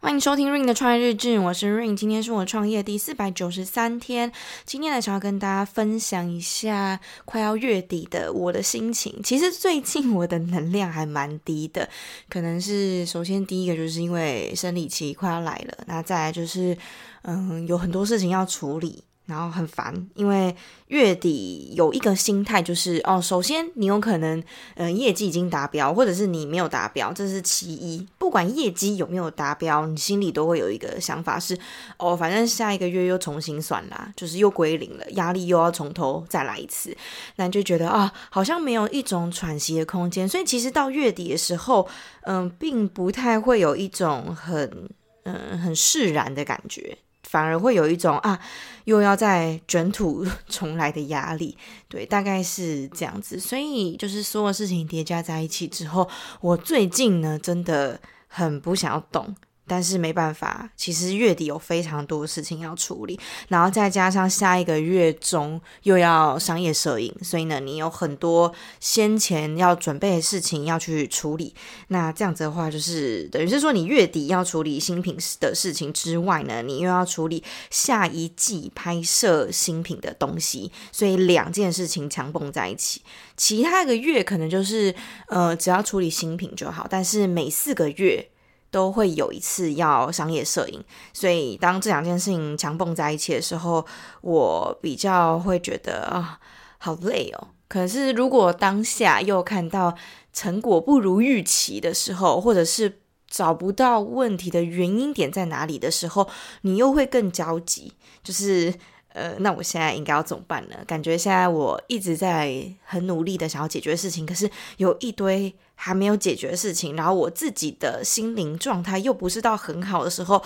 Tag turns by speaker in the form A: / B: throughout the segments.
A: 欢迎收听 Ring 的创业日志，我是 Ring，今天是我创业第四百九十三天。今天呢，想要跟大家分享一下快要月底的我的心情。其实最近我的能量还蛮低的，可能是首先第一个就是因为生理期快要来了，那再来就是嗯，有很多事情要处理。然后很烦，因为月底有一个心态就是哦，首先你有可能嗯业绩已经达标，或者是你没有达标，这是其一。不管业绩有没有达标，你心里都会有一个想法是哦，反正下一个月又重新算啦，就是又归零了，压力又要从头再来一次，那就觉得啊、好像没有一种喘息的空间。所以其实到月底的时候，嗯，并不太会有一种很嗯很释然的感觉。反而会有一种啊，又要再卷土 重来的压力，对，大概是这样子。所以就是所有事情叠加在一起之后，我最近呢，真的很不想要动。但是没办法，其实月底有非常多事情要处理，然后再加上下一个月中又要商业摄影，所以呢，你有很多先前要准备的事情要去处理。那这样子的话，就是等于是说，你月底要处理新品的事情之外呢，你又要处理下一季拍摄新品的东西，所以两件事情强蹦在一起。其他个月可能就是呃，只要处理新品就好，但是每四个月。都会有一次要商业摄影，所以当这两件事情强蹦在一起的时候，我比较会觉得啊，好累哦。可是如果当下又看到成果不如预期的时候，或者是找不到问题的原因点在哪里的时候，你又会更焦急，就是。呃，那我现在应该要怎么办呢？感觉现在我一直在很努力的想要解决事情，可是有一堆还没有解决的事情，然后我自己的心灵状态又不是到很好的时候，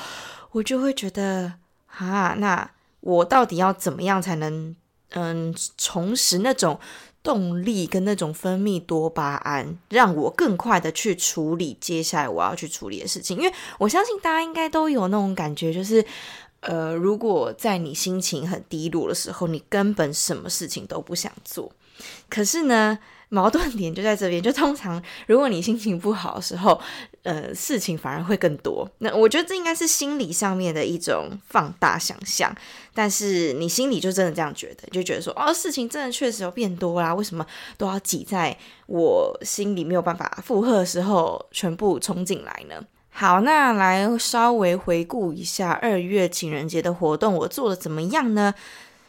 A: 我就会觉得啊，那我到底要怎么样才能嗯重拾那种动力跟那种分泌多巴胺，让我更快的去处理接下来我要去处理的事情？因为我相信大家应该都有那种感觉，就是。呃，如果在你心情很低落的时候，你根本什么事情都不想做。可是呢，矛盾点就在这边，就通常如果你心情不好的时候，呃，事情反而会更多。那我觉得这应该是心理上面的一种放大想象，但是你心里就真的这样觉得，就觉得说，哦，事情真的确实有变多啦，为什么都要挤在我心里没有办法负荷的时候，全部冲进来呢？好，那来稍微回顾一下二月情人节的活动，我做的怎么样呢？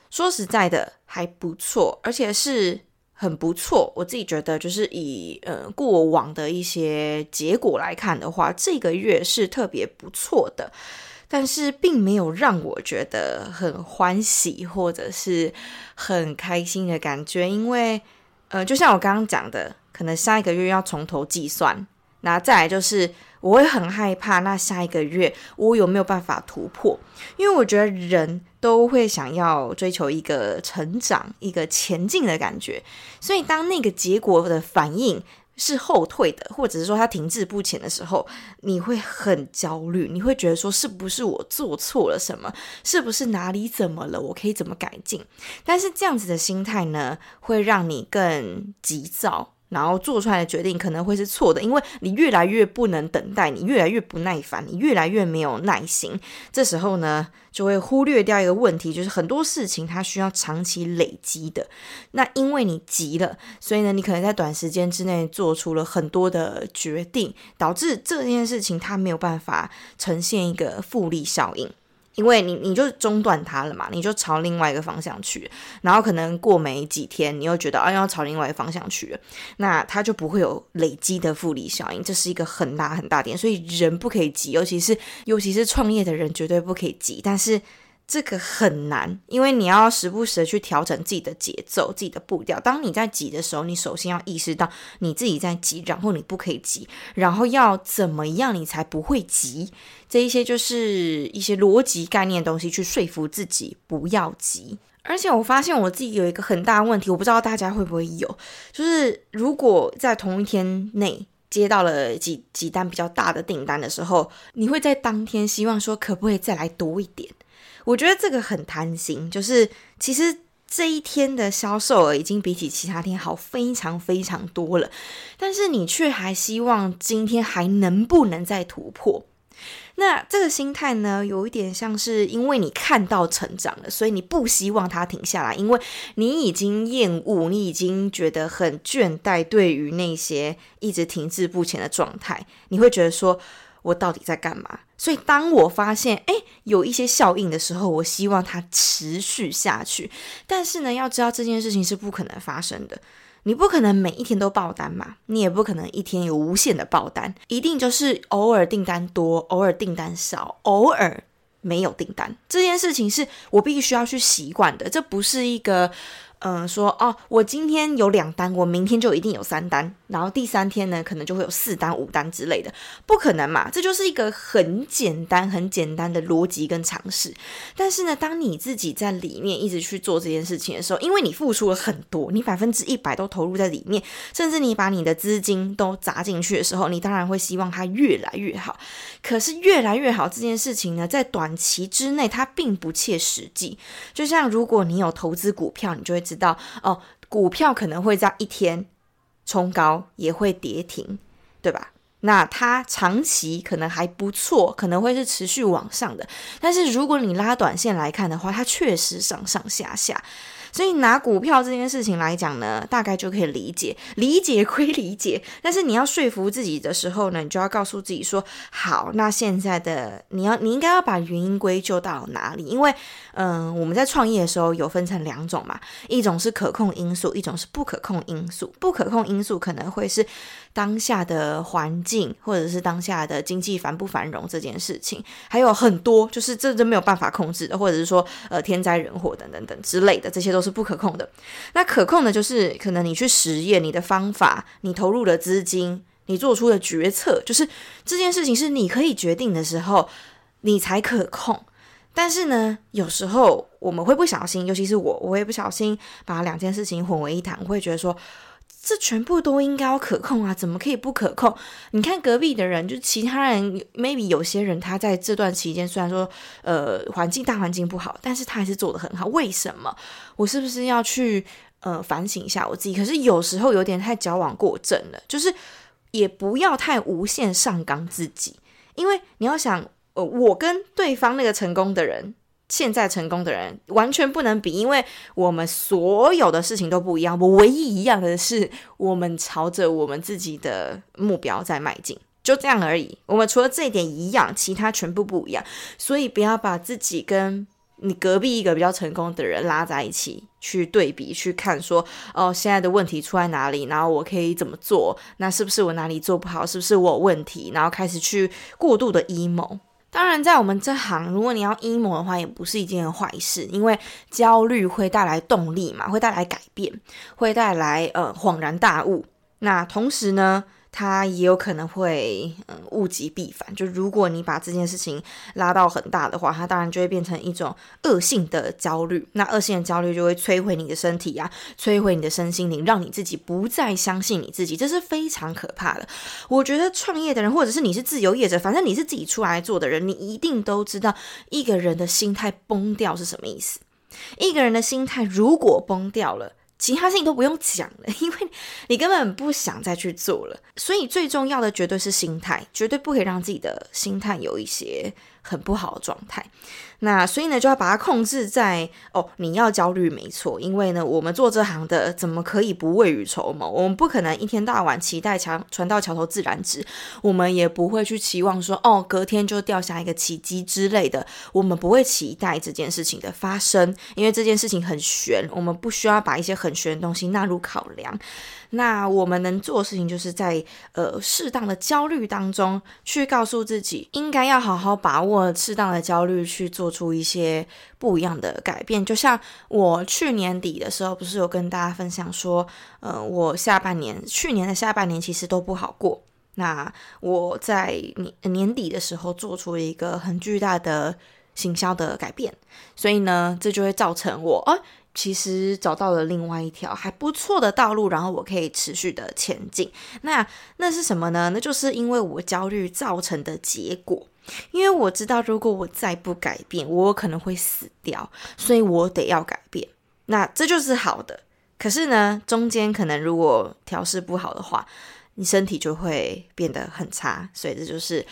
A: 说实在的，还不错，而且是很不错。我自己觉得，就是以呃过往的一些结果来看的话，这个月是特别不错的，但是并没有让我觉得很欢喜或者是很开心的感觉，因为呃，就像我刚刚讲的，可能下一个月要从头计算。那再来就是，我会很害怕，那下一个月我有没有办法突破？因为我觉得人都会想要追求一个成长、一个前进的感觉，所以当那个结果的反应是后退的，或者是说它停滞不前的时候，你会很焦虑，你会觉得说是不是我做错了什么？是不是哪里怎么了？我可以怎么改进？但是这样子的心态呢，会让你更急躁。然后做出来的决定可能会是错的，因为你越来越不能等待，你越来越不耐烦，你越来越没有耐心。这时候呢，就会忽略掉一个问题，就是很多事情它需要长期累积的。那因为你急了，所以呢，你可能在短时间之内做出了很多的决定，导致这件事情它没有办法呈现一个复利效应。因为你你就中断它了嘛，你就朝另外一个方向去，然后可能过没几天，你又觉得啊要朝另外一个方向去了，那它就不会有累积的复利效应，这是一个很大很大点，所以人不可以急，尤其是尤其是创业的人绝对不可以急，但是。这个很难，因为你要时不时的去调整自己的节奏、自己的步调。当你在急的时候，你首先要意识到你自己在急，然后你不可以急，然后要怎么样你才不会急？这一些就是一些逻辑概念的东西，去说服自己不要急。而且我发现我自己有一个很大的问题，我不知道大家会不会有，就是如果在同一天内接到了几几单比较大的订单的时候，你会在当天希望说可不可以再来多一点？我觉得这个很贪心，就是其实这一天的销售额已经比起其他天好非常非常多了，但是你却还希望今天还能不能再突破？那这个心态呢，有一点像是因为你看到成长了，所以你不希望它停下来，因为你已经厌恶，你已经觉得很倦怠，对于那些一直停滞不前的状态，你会觉得说，我到底在干嘛？所以当我发现，哎，有一些效应的时候，我希望它持续下去。但是呢，要知道这件事情是不可能发生的。你不可能每一天都爆单嘛，你也不可能一天有无限的爆单，一定就是偶尔订单多，偶尔订单少，偶尔没有订单。这件事情是我必须要去习惯的，这不是一个。嗯，说哦，我今天有两单，我明天就一定有三单，然后第三天呢，可能就会有四单、五单之类的，不可能嘛？这就是一个很简单、很简单的逻辑跟常识。但是呢，当你自己在里面一直去做这件事情的时候，因为你付出了很多，你百分之一百都投入在里面，甚至你把你的资金都砸进去的时候，你当然会希望它越来越好。可是越来越好这件事情呢，在短期之内它并不切实际。就像如果你有投资股票，你就会知道哦，股票可能会在一天冲高，也会跌停，对吧？那它长期可能还不错，可能会是持续往上的。但是如果你拉短线来看的话，它确实上上下下。所以拿股票这件事情来讲呢，大概就可以理解，理解归理解，但是你要说服自己的时候呢，你就要告诉自己说，好，那现在的你要，你应该要把原因归咎到哪里？因为，嗯、我们在创业的时候有分成两种嘛，一种是可控因素，一种是不可控因素。不可控因素可能会是当下的环境，或者是当下的经济繁不繁荣这件事情，还有很多就是这都没有办法控制的，或者是说呃天灾人祸等等等之类的，这些都是不可控的。那可控的，就是可能你去实验你的方法，你投入的资金，你做出的决策，就是这件事情是你可以决定的时候，你才可控。但是呢，有时候我们会不小心，尤其是我，我会不小心把两件事情混为一谈，我会觉得说。这全部都应该要可控啊，怎么可以不可控？你看隔壁的人，就其他人，maybe 有些人他在这段期间虽然说，呃，环境大环境不好，但是他还是做得很好。为什么？我是不是要去呃反省一下我自己？可是有时候有点太矫枉过正了，就是也不要太无限上纲自己，因为你要想，呃，我跟对方那个成功的人。现在成功的人完全不能比，因为我们所有的事情都不一样。我唯一一样的是，我们朝着我们自己的目标在迈进，就这样而已。我们除了这一点一样，其他全部不一样。所以不要把自己跟你隔壁一个比较成功的人拉在一起去对比，去看说哦，现在的问题出在哪里，然后我可以怎么做？那是不是我哪里做不好？是不是我有问题？然后开始去过度的阴谋。当然，在我们这行，如果你要 emo 的话，也不是一件坏事，因为焦虑会带来动力嘛，会带来改变，会带来呃恍然大悟。那同时呢，它也有可能会，嗯，物极必反。就如果你把这件事情拉到很大的话，它当然就会变成一种恶性的焦虑。那恶性的焦虑就会摧毁你的身体啊，摧毁你的身心灵，让你自己不再相信你自己，这是非常可怕的。我觉得创业的人，或者是你是自由业者，反正你是自己出来做的人，你一定都知道一个人的心态崩掉是什么意思。一个人的心态如果崩掉了。其他事情都不用讲了，因为你根本不想再去做了。所以最重要的绝对是心态，绝对不可以让自己的心态有一些很不好的状态。那所以呢，就要把它控制在哦，你要焦虑没错，因为呢，我们做这行的怎么可以不未雨绸缪？我们不可能一天到晚期待桥船到桥头自然直，我们也不会去期望说哦，隔天就掉下一个奇迹之类的，我们不会期待这件事情的发生，因为这件事情很悬，我们不需要把一些很悬的东西纳入考量。那我们能做的事情，就是在呃适当的焦虑当中，去告诉自己，应该要好好把握适当的焦虑，去做出一些不一样的改变。就像我去年底的时候，不是有跟大家分享说，呃，我下半年，去年的下半年其实都不好过。那我在年年底的时候，做出一个很巨大的行销的改变，所以呢，这就会造成我，呃其实找到了另外一条还不错的道路，然后我可以持续的前进。那那是什么呢？那就是因为我焦虑造成的结果。因为我知道，如果我再不改变，我可能会死掉，所以我得要改变。那这就是好的。可是呢，中间可能如果调试不好的话，你身体就会变得很差。所以这就是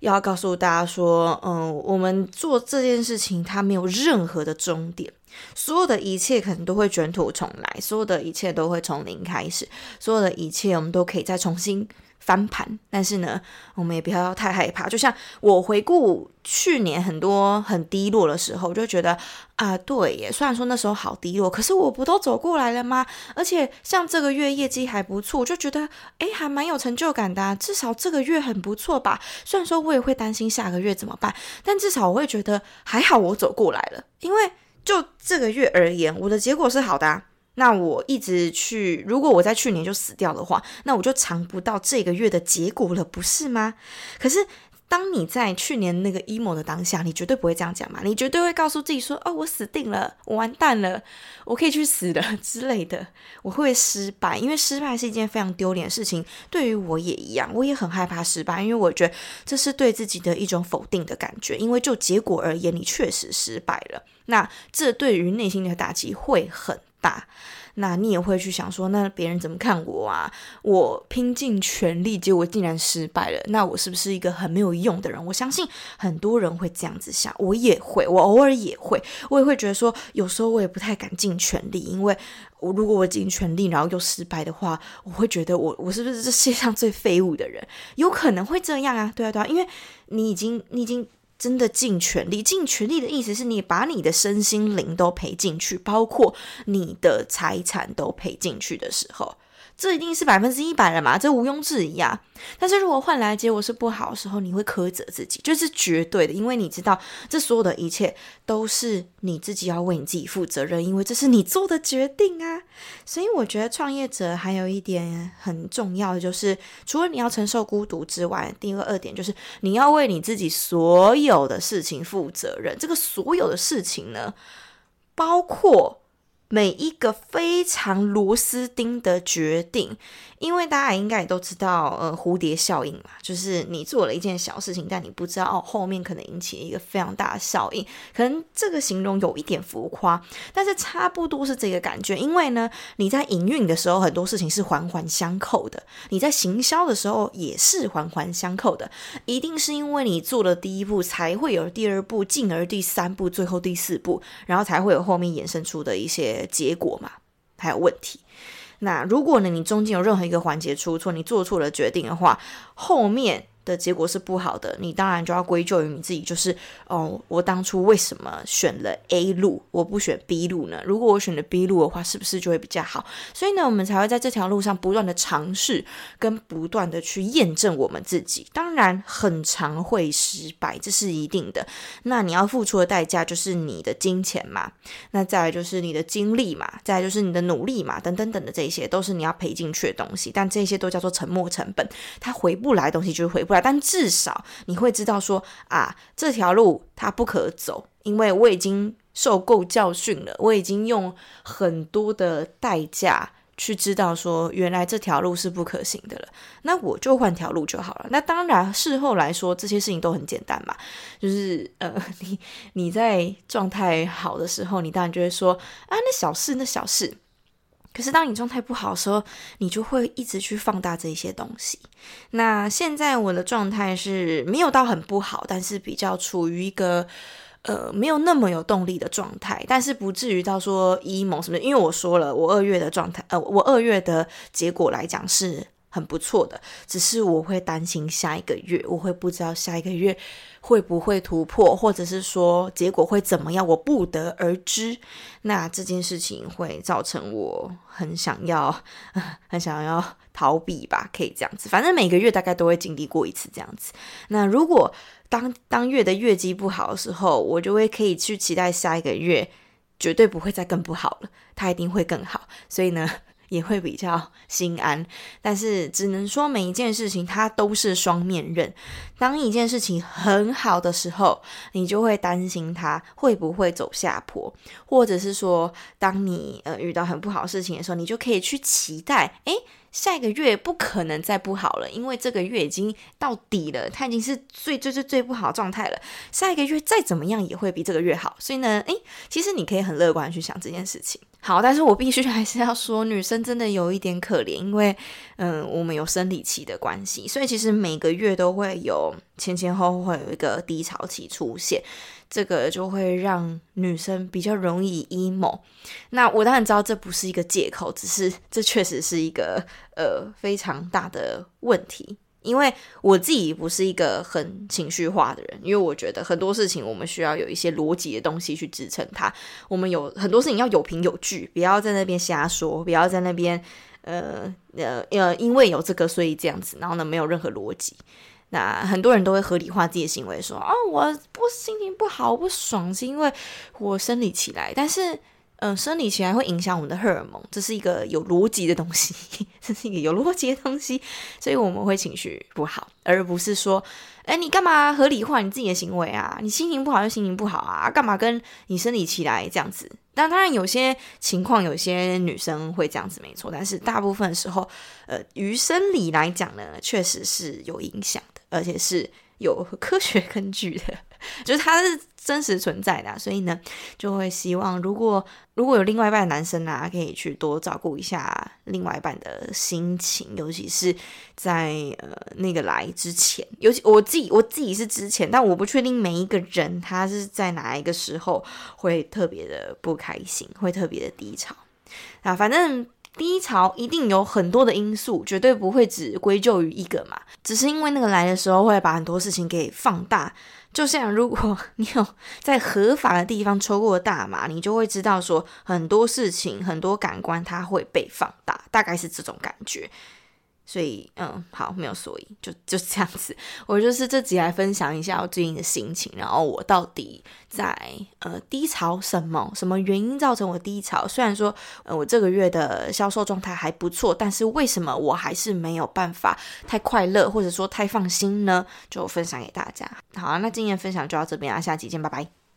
A: 要告诉大家说，嗯，我们做这件事情，它没有任何的终点，所有的一切可能都会卷土重来，所有的一切都会从零开始，所有的一切我们都可以再重新。翻盘，但是呢，我们也不要太害怕。就像我回顾去年很多很低落的时候，就觉得啊，对耶，虽然说那时候好低落，可是我不都走过来了吗？而且像这个月业绩还不错，就觉得诶，还蛮有成就感的。至少这个月很不错吧。虽然说我也会担心下个月怎么办，但至少我会觉得还好，我走过来了。因为就这个月而言，我的结果是好的啊。那我一直去，如果我在去年就死掉的话，那我就尝不到这个月的结果了，不是吗？可是当你在去年那个 emo 的当下，你绝对不会这样讲嘛，你绝对会告诉自己说：“哦，我死定了，我完蛋了，我可以去死了之类的。”我会失败，因为失败是一件非常丢脸的事情。对于我也一样，我也很害怕失败，因为我觉得这是对自己的一种否定的感觉。因为就结果而言，你确实失败了，那这对于内心的打击会很大，那你也会去想说，那别人怎么看我啊？我拼尽全力，结果竟然失败了，那我是不是一个很没有用的人？我相信很多人会这样子想，我也会，我偶尔也会，我也会觉得说，有时候我也不太敢尽全力，因为我如果我尽全力，然后又失败的话，我会觉得我我是不是这世界上最废物的人？有可能会这样啊，对啊对啊，因为你已经你已经。真的尽全力，尽全力的意思是你把你的身心灵都赔进去，包括你的财产都赔进去的时候。这一定是百分之一百了嘛？这毋庸置疑啊！但是如果换来结果是不好的时候，你会苛责自己，就是绝对的，因为你知道这所有的一切都是你自己要为你自己负责任，因为这是你做的决定啊！所以我觉得创业者还有一点很重要的，就是除了你要承受孤独之外，第二二点就是你要为你自己所有的事情负责任。这个所有的事情呢，包括。每一个非常螺丝钉的决定，因为大家应该也都知道，呃，蝴蝶效应嘛，就是你做了一件小事情，但你不知道哦，后面可能引起一个非常大的效应。可能这个形容有一点浮夸，但是差不多是这个感觉。因为呢，你在营运的时候，很多事情是环环相扣的；你在行销的时候，也是环环相扣的。一定是因为你做了第一步，才会有第二步，进而第三步，最后第四步，然后才会有后面衍生出的一些。结果嘛，还有问题。那如果呢，你中间有任何一个环节出错，你做错了决定的话，后面。的结果是不好的，你当然就要归咎于你自己，就是哦，我当初为什么选了 A 路，我不选 B 路呢？如果我选了 B 路的话，是不是就会比较好？所以呢，我们才会在这条路上不断的尝试，跟不断的去验证我们自己。当然，很常会失败，这是一定的。那你要付出的代价就是你的金钱嘛，那再来就是你的精力嘛，再来就是你的努力嘛，等等等的这些都是你要赔进去的东西。但这些都叫做沉没成本，它回不来东西就是回不来。但至少你会知道说啊，这条路它不可走，因为我已经受够教训了，我已经用很多的代价去知道说，原来这条路是不可行的了。那我就换条路就好了。那当然，事后来说这些事情都很简单嘛，就是呃，你你在状态好的时候，你当然就会说啊，那小事，那小事。可是当你状态不好的时候，你就会一直去放大这些东西。那现在我的状态是没有到很不好，但是比较处于一个呃没有那么有动力的状态，但是不至于到说 emo 什么。因为我说了，我二月的状态，呃，我二月的结果来讲是很不错的，只是我会担心下一个月，我会不知道下一个月会不会突破，或者是说结果会怎么样，我不得而知。那这件事情会造成我很想要，很想要逃避吧，可以这样子。反正每个月大概都会经历过一次这样子。那如果当当月的月绩不好的时候，我就会可以去期待下一个月绝对不会再更不好了，它一定会更好。所以呢。也会比较心安，但是只能说每一件事情它都是双面刃。当一件事情很好的时候，你就会担心它会不会走下坡，或者是说，当你呃遇到很不好的事情的时候，你就可以去期待，诶，下一个月不可能再不好了，因为这个月已经到底了，它已经是最最最最不好的状态了。下一个月再怎么样也会比这个月好，所以呢，诶，其实你可以很乐观去想这件事情。好，但是我必须还是要说，女生真的有一点可怜，因为嗯，我们有生理期的关系，所以其实每个月都会有前前后后会有一个低潮期出现，这个就会让女生比较容易 emo。那我当然知道这不是一个借口，只是这确实是一个呃非常大的问题。因为我自己不是一个很情绪化的人，因为我觉得很多事情我们需要有一些逻辑的东西去支撑它。我们有很多事情要有凭有据，不要在那边瞎说，不要在那边呃呃呃，因为有这个所以这样子，然后呢没有任何逻辑。那很多人都会合理化自己的行为，说啊，我不心情不好，不爽是因为我生理起来，但是。嗯，生理期来会影响我们的荷尔蒙，这是一个有逻辑的东西，这是一个有逻辑的东西，所以我们会情绪不好，而不是说，哎，你干嘛合理化你自己的行为啊？你心情不好就心情不好啊，干嘛跟你生理期来这样子？但当然有些情况，有些女生会这样子没错，但是大部分时候，呃，于生理来讲呢，确实是有影响的，而且是有科学 根据的。就是它是真实存在的，所以呢，就会希望如果如果有另外一半的男生啊，可以去多照顾一下另外一半的心情，尤其是在呃那个来之前，尤其我自己我自己是之前，但我不确定每一个人他是在哪一个时候会特别的不开心，会特别的低潮啊，反正。低潮一定有很多的因素，绝对不会只归咎于一个嘛。只是因为那个来的时候会把很多事情给放大。就像如果你有在合法的地方抽过大麻，你就会知道说很多事情、很多感官它会被放大，大概是这种感觉。所以，嗯，好，没有所以，就就这样子。我就是这集来分享一下我最近的心情，然后我到底在呃低潮什么？什么原因造成我低潮？虽然说，呃，我这个月的销售状态还不错，但是为什么我还是没有办法太快乐，或者说太放心呢？就分享给大家。好啊，那今天分享就到这边啊，下期见，拜拜。